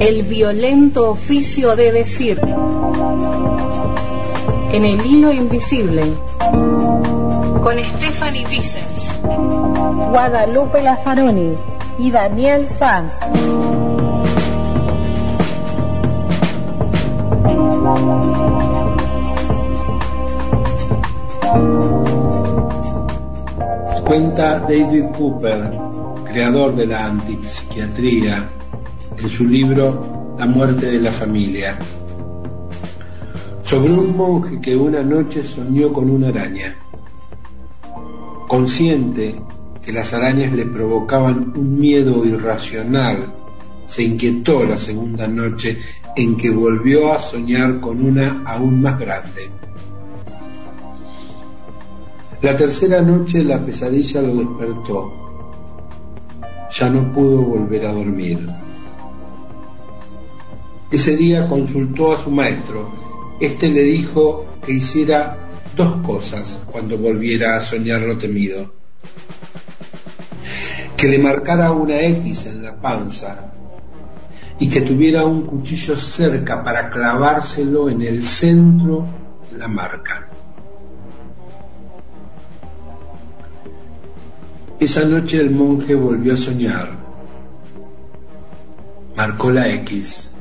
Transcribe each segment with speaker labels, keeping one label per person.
Speaker 1: El violento oficio de decir. En el hilo invisible. Con Stephanie Vicens.
Speaker 2: Guadalupe Lazzaroni y Daniel Sanz.
Speaker 3: Cuenta David Cooper, creador de la antipsiquiatría, en su libro La muerte de la familia, sobre un monje que una noche soñó con una araña. Consciente que las arañas le provocaban un miedo irracional, se inquietó la segunda noche en que volvió a soñar con una aún más grande. La tercera noche la pesadilla lo despertó. Ya no pudo volver a dormir. Ese día consultó a su maestro. Este le dijo que hiciera dos cosas cuando volviera a soñar lo temido. Que le marcara una X en la panza y que tuviera un cuchillo cerca para clavárselo en el centro de la marca. Esa noche el monje volvió a soñar. Marcó la X.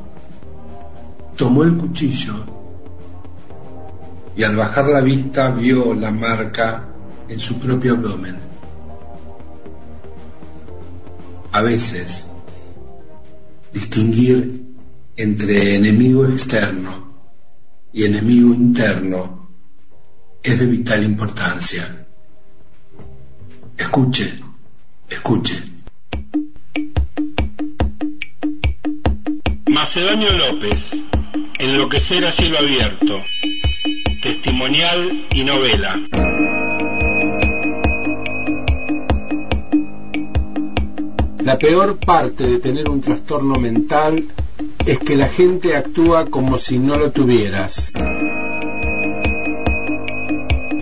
Speaker 3: Tomó el cuchillo y al bajar la vista vio la marca en su propio abdomen. A veces, distinguir entre enemigo externo y enemigo interno es de vital importancia. Escuche, escuche.
Speaker 4: Macedonio López, Enloquecer a cielo abierto, testimonial y novela.
Speaker 3: La peor parte de tener un trastorno mental es que la gente actúa como si no lo tuvieras.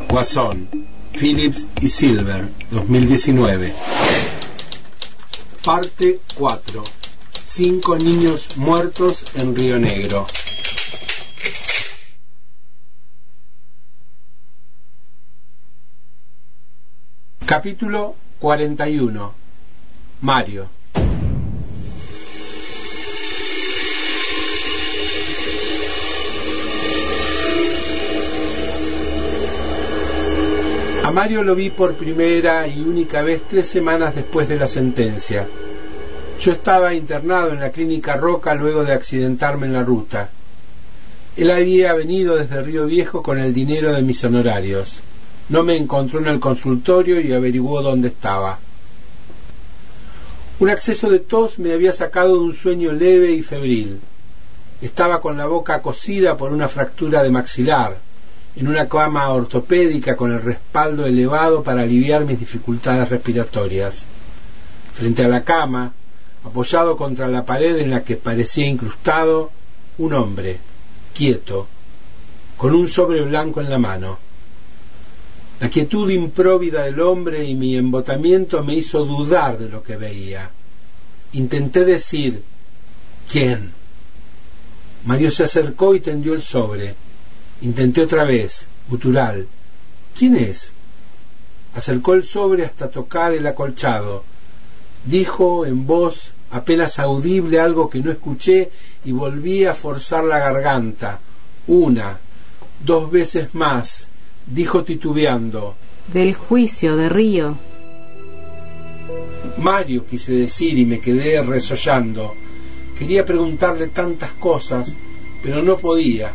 Speaker 3: Guasón, Phillips y Silver, 2019. Parte 4. Cinco niños muertos en Río Negro. Capítulo 41. Mario. A Mario lo vi por primera y única vez tres semanas después de la sentencia. Yo estaba internado en la clínica Roca luego de accidentarme en la ruta. Él había venido desde Río Viejo con el dinero de mis honorarios. No me encontró en el consultorio y averiguó dónde estaba. Un acceso de tos me había sacado de un sueño leve y febril. Estaba con la boca cosida por una fractura de maxilar, en una cama ortopédica con el respaldo elevado para aliviar mis dificultades respiratorias. Frente a la cama, apoyado contra la pared en la que parecía incrustado, un hombre, quieto, con un sobre blanco en la mano. La quietud impróvida del hombre y mi embotamiento me hizo dudar de lo que veía. Intenté decir ¿Quién? Mario se acercó y tendió el sobre. Intenté otra vez, gutural. ¿Quién es? Acercó el sobre hasta tocar el acolchado. Dijo en voz apenas audible algo que no escuché y volví a forzar la garganta. Una, dos veces más. Dijo titubeando.
Speaker 5: Del juicio de Río.
Speaker 3: Mario quise decir y me quedé resollando. Quería preguntarle tantas cosas, pero no podía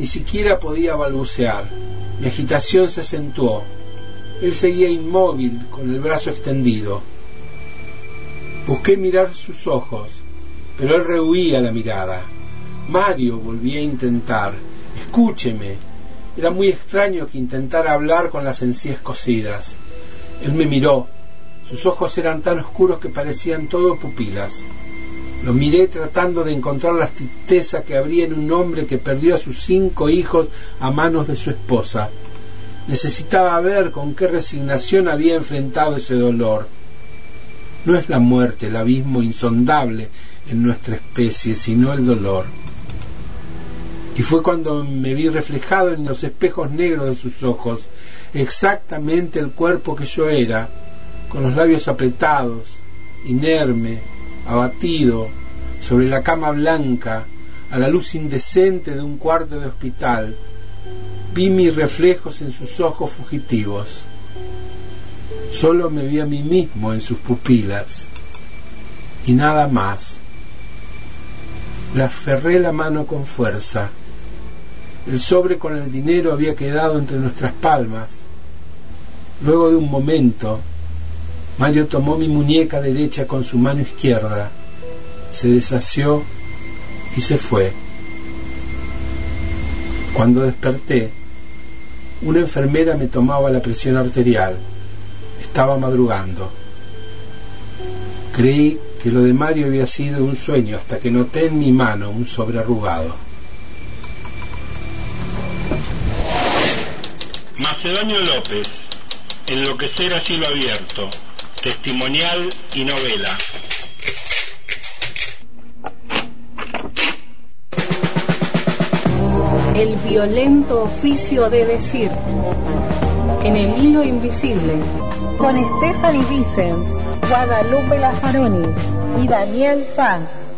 Speaker 3: ni siquiera podía balbucear. Mi agitación se acentuó. Él seguía inmóvil, con el brazo extendido. Busqué mirar sus ojos, pero él rehuía la mirada. Mario, volví a intentar. Escúcheme. Era muy extraño que intentara hablar con las encías cosidas. Él me miró. Sus ojos eran tan oscuros que parecían todo pupilas. Lo miré tratando de encontrar la tristeza que habría en un hombre que perdió a sus cinco hijos a manos de su esposa. Necesitaba ver con qué resignación había enfrentado ese dolor. No es la muerte, el abismo insondable en nuestra especie, sino el dolor. Y fue cuando me vi reflejado en los espejos negros de sus ojos, exactamente el cuerpo que yo era, con los labios apretados, inerme, abatido, sobre la cama blanca, a la luz indecente de un cuarto de hospital, vi mis reflejos en sus ojos fugitivos. Solo me vi a mí mismo en sus pupilas y nada más. Le aferré la mano con fuerza. El sobre con el dinero había quedado entre nuestras palmas. Luego de un momento, Mario tomó mi muñeca derecha con su mano izquierda, se desasió y se fue. Cuando desperté, una enfermera me tomaba la presión arterial. Estaba madrugando. Creí que lo de Mario había sido un sueño hasta que noté en mi mano un sobre arrugado.
Speaker 4: Macedonio López, Enloquecer a cielo abierto, testimonial y novela.
Speaker 1: El violento oficio de decir. En el hilo invisible.
Speaker 2: Con Stephanie Vicens, Guadalupe Lazzaroni y Daniel Sanz.